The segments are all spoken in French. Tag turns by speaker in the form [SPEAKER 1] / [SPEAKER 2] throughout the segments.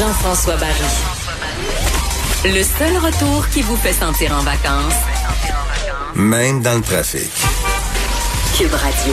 [SPEAKER 1] Jean-François Barry. Le seul retour qui vous fait sentir en vacances,
[SPEAKER 2] Même dans le trafic.
[SPEAKER 1] Cube Radio.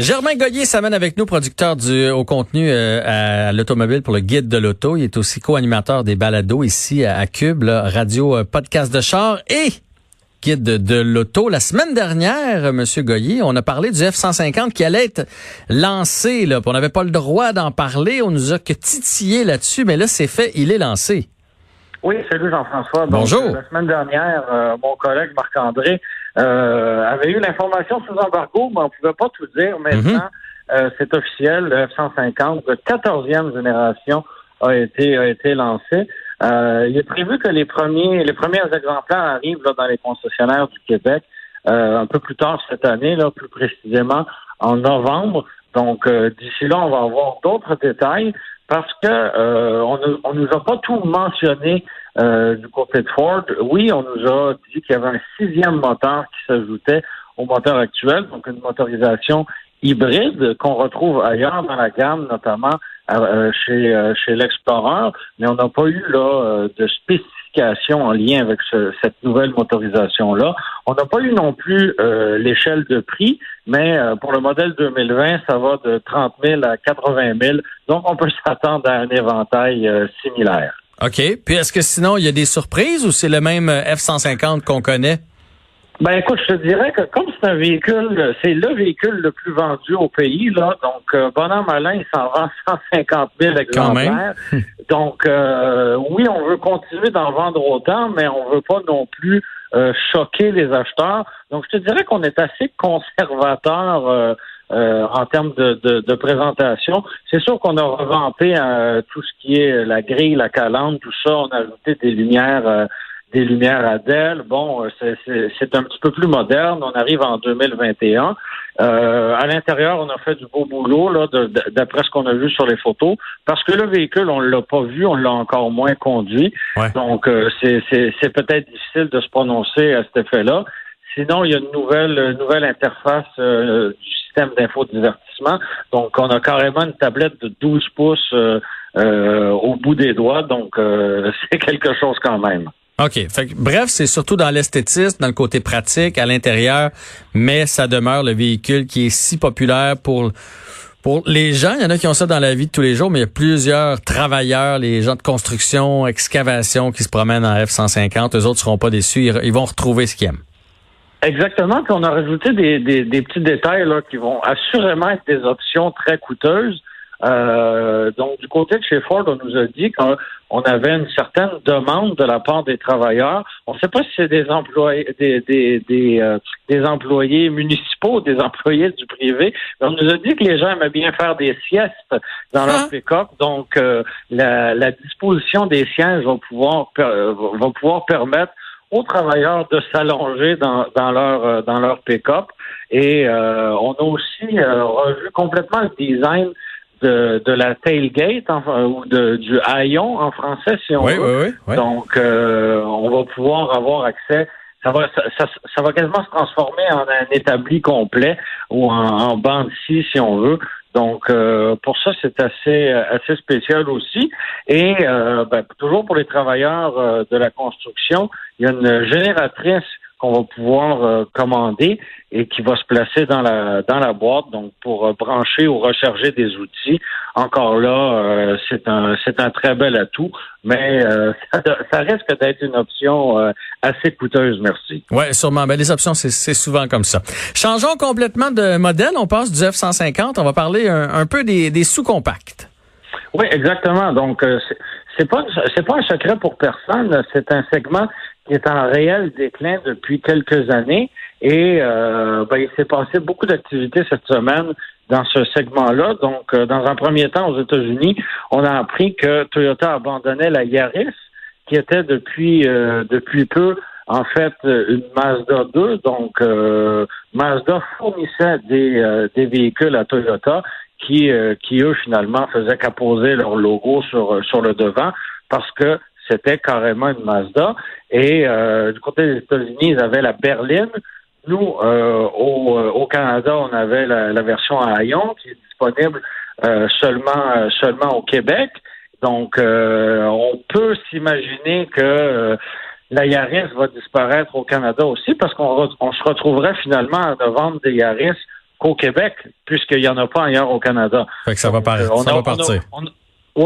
[SPEAKER 3] Germain Goyer s'amène avec nous, producteur du au contenu euh, à, l'automobile pour le guide de l'auto. Il est aussi co-animateur des balados ici à, à Cube, là, radio euh, podcast de char et guide de, l'auto. La semaine dernière, euh, Monsieur Goyer, on a parlé du F-150 qui allait être lancé. Là, on n'avait pas le droit d'en parler. On nous a que titillé là-dessus, mais là, c'est fait. Il est lancé.
[SPEAKER 4] Oui, salut Jean-François.
[SPEAKER 3] Bonjour.
[SPEAKER 4] euh, La semaine dernière, euh, mon collègue Marc-André euh, avait eu l'information sous embargo, mais on ne pouvait pas tout dire. Maintenant, euh, c'est officiel, le F-150 de 14e génération a été, a été lancé. Euh, il est prévu que les premiers, les premiers exemplaires arrivent là, dans les concessionnaires du Québec euh, un peu plus tard cette année, là, plus précisément en novembre. Donc, euh, d'ici là, on va avoir d'autres détails parce que euh, on, ne- on nous a pas tout mentionné euh, du côté de Ford. Oui, on nous a dit qu'il y avait un sixième moteur qui s'ajoutait au moteur actuel, donc une motorisation hybride qu'on retrouve ailleurs dans la gamme, notamment chez chez l'Explorer, mais on n'a pas eu là euh, de spécification en lien avec ce- cette nouvelle motorisation là. On n'a pas eu non plus euh, l'échelle de prix, mais euh, pour le modèle 2020, ça va de 30 000 à 80 000. Donc on peut s'attendre à un éventail euh, similaire.
[SPEAKER 3] OK. Puis est-ce que sinon, il y a des surprises ou c'est le même euh, F-150 qu'on connaît?
[SPEAKER 4] Ben écoute, je te dirais que comme c'est un véhicule, c'est le véhicule le plus vendu au pays, là, donc euh, bon an, malin, il s'en vend 150 000
[SPEAKER 3] Quand même.
[SPEAKER 4] exemplaires. donc euh, oui, on veut continuer d'en vendre autant, mais on veut pas non plus euh, choquer les acheteurs. Donc je te dirais qu'on est assez conservateur euh, euh, en termes de, de, de présentation. C'est sûr qu'on a revampé euh, tout ce qui est la grille, la calandre, tout ça. On a ajouté des lumières. Des lumières à DEL. Bon, euh, c'est- un petit peu plus moderne. On arrive en 2021. Euh, à l'intérieur, on a fait du beau boulot, là, d'après ce qu'on a vu sur les photos, parce que le véhicule, on l'a pas vu, on l'a encore moins conduit.
[SPEAKER 3] Ouais.
[SPEAKER 4] Donc, euh, c'est peut-être difficile de se prononcer à cet effet-là. Sinon, il y a une nouvelle, une nouvelle interface euh, du système d'infodivertissement. Donc, on a carrément une tablette de 12 pouces euh, euh, au bout des doigts. Donc, euh, c'est quelque chose quand même.
[SPEAKER 3] OK. Fait que, bref, c'est surtout dans l'esthétisme, dans le côté pratique, à l'intérieur, mais ça demeure le véhicule qui est si populaire pour pour les gens. Il y en a qui ont ça dans la vie de tous les jours, mais il y a plusieurs travailleurs, les gens de construction, excavation qui se promènent en F-150. Eux autres seront pas déçus. Ils, vont retrouver ce qu'ils aiment.
[SPEAKER 4] Exactement. Puis on a rajouté des, des, des petits détails là, qui vont assurément être des options très coûteuses. Euh, donc, du côté de chez Ford, on nous a dit qu'on avait une certaine demande de la part des travailleurs. On ne sait pas si c'est des employés, des, des, des, euh, des employés municipaux, des employés du privé. Mais on nous a dit que les gens aimaient bien faire des siestes dans leur
[SPEAKER 3] Ah.
[SPEAKER 4] pick-up. Donc, euh, la, la disposition des sièges va pouvoir, per- va pouvoir permettre aux travailleurs de s'allonger dans, dans leur euh, dans leur pick-up. Et euh, on a aussi euh, revu complètement le design de, de la tailgate enfin, ou de, du haillon en français, si on
[SPEAKER 3] Oui,
[SPEAKER 4] veut.
[SPEAKER 3] oui, oui. oui.
[SPEAKER 4] Donc, euh, on va pouvoir avoir accès. Ça va, ça, ça, ça va quasiment se transformer en un établi complet ou en, en banc de scie, si on veut. Donc, euh, pour ça, c'est assez, assez spécial aussi. Et euh, ben, toujours pour les travailleurs euh, de la construction, il y a une génératrice qu'on va pouvoir euh, commander et qui va se placer dans la dans la boîte, donc pour euh, brancher ou recharger des outils. Encore là, euh, c'est un c'est un très bel atout, mais ça, ça risque d'être une option assez coûteuse, merci.
[SPEAKER 3] Ouais, sûrement. Ben, les options, c'est c'est souvent comme ça. Changeons complètement de modèle. On passe du F-150. On va parler un, un peu des, des sous-compacts.
[SPEAKER 4] Oui, exactement. Donc, c'est pas c'est pas un secret pour personne. C'est un segment qui est en réel déclin depuis quelques années. Et euh, ben, il s'est passé beaucoup d'activités cette semaine dans ce segment-là. Donc, dans un premier temps, aux États-Unis, on a appris que Toyota abandonnait la Yaris, qui était depuis depuis peu en fait une Mazda 2. Donc, Mazda fournissait des, des véhicules à Toyota qui, qui eux, finalement, faisaient qu'apposer leur logo sur, sur le devant parce que c'était carrément une Mazda. Et euh, du côté des États-Unis, ils avaient la berline. Nous, euh, au, euh, au, Canada, on avait la, version à Hayon qui est disponible seulement seulement au Québec. Donc, on peut s'imaginer que la Yaris va disparaître au Canada aussi parce qu'on on se retrouverait finalement à ne vendre des Yaris qu'au Québec puisqu'il n'y en a pas ailleurs au Canada.
[SPEAKER 3] Fait que ça va, ça va partir.
[SPEAKER 4] On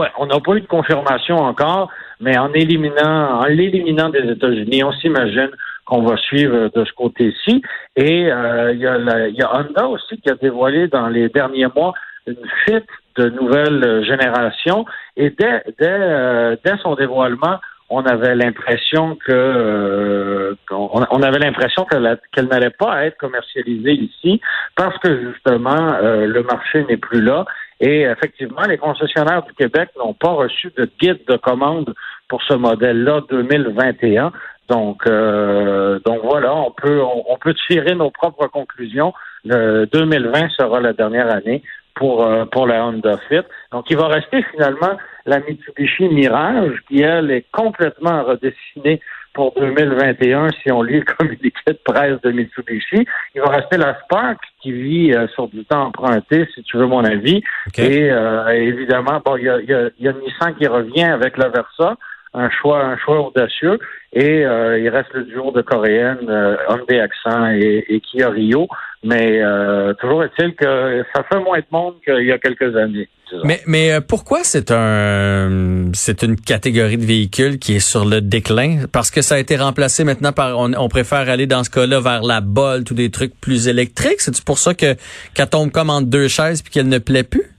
[SPEAKER 4] n'a pas eu de confirmation encore, mais en éliminant, en l'éliminant des États-Unis, on s'imagine qu'on va suivre de ce côté-ci. Et euh, il y, y, a Honda aussi qui a dévoilé dans les derniers mois une fuite de nouvelles générations. Et dès, dès, euh, dès son dévoilement, on avait l'impression que euh, on, avait l'impression qu'elle n'allait pas être commercialisée ici parce que justement le marché n'est plus là et effectivement les concessionnaires du Québec n'ont pas reçu de guide de commande pour ce modèle-là 2021. Donc euh, donc voilà, on peut on, peut tirer nos propres conclusions. Le 2020 sera la dernière année pour pour la Honda Fit. Donc il va rester finalement la Mitsubishi Mirage, qui, elle, est complètement redessinée pour 2021 si on lit le communiqué de presse de Mitsubishi. Il va rester la Spark qui vit euh, sur du temps emprunté, si tu veux mon avis. Et euh, évidemment, bon, il y a, y, a, y a Nissan qui revient avec la Versa un choix, un choix audacieux. Et euh, il reste le duo de coréennes, euh, Hyundai Accent et, et, Kia Rio. Mais euh, toujours est-il que ça fait moins de monde qu'il y a quelques années.
[SPEAKER 3] Mais, mais euh, pourquoi c'est un c'est une catégorie de véhicules qui est sur le déclin? Parce que ça a été remplacé maintenant par on, on préfère aller dans ce cas-là vers la Bolt ou des trucs plus électriques. C'est pour ça que qu'elle tombe comme entre deux chaises puis qu'elle ne plaît plus?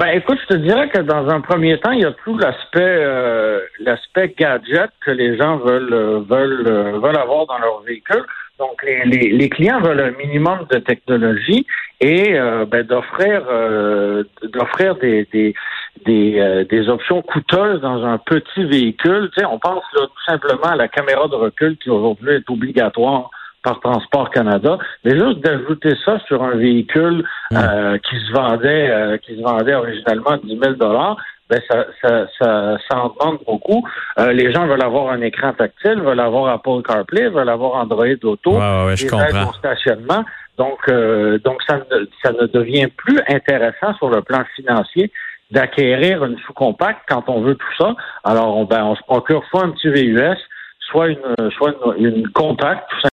[SPEAKER 4] Ben écoute, je te dirais que dans un premier temps, il y a tout l'aspect euh, l'aspect gadget que les gens veulent euh, veulent euh, veulent avoir dans leur véhicule. Donc les, les, les, clients veulent un minimum de technologie et ben, d'offrir d'offrir des des des, des, options coûteuses dans un petit véhicule. Tu sais, on pense là, tout simplement à la caméra de recul qui aujourd'hui est obligatoire par Transport Canada, mais juste d'ajouter ça sur un véhicule hmm. euh, qui se vendait euh, qui se vendait originalement 10 000 dollars, ben ça, ça, ça, ça, en demande beaucoup. Euh, les gens veulent avoir un écran tactile, veulent avoir Apple CarPlay, veulent avoir Android Auto,
[SPEAKER 3] ouais, ouais, je comprends.
[SPEAKER 4] stationnement. Donc, donc ça, ne, ça ne devient plus intéressant sur le plan financier d'acquérir une sous-compacte quand on veut tout ça. Alors, on, ben, on se procure soit un petit VUS, soit une, soit une, une compacte, tout